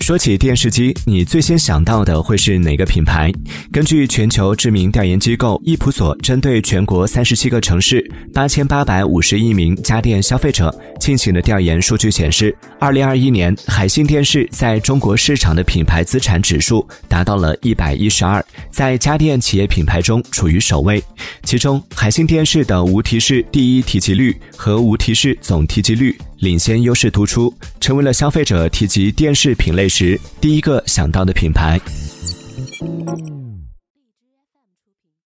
说起电视机，你最先想到的会是哪个品牌？根据全球知名调研机构易普所针对全国三十七个城市八千八百五十亿名家电消费者进行的调研数据显示，二零二一年海信电视在中国市场的品牌资产指数达到了一百一十二，在家电企业品牌中处于首位。其中，海信电视的无提示第一提及率和无提示总提及率。领先优势突出成为了消费者提及电视品类时第一个想到的品牌。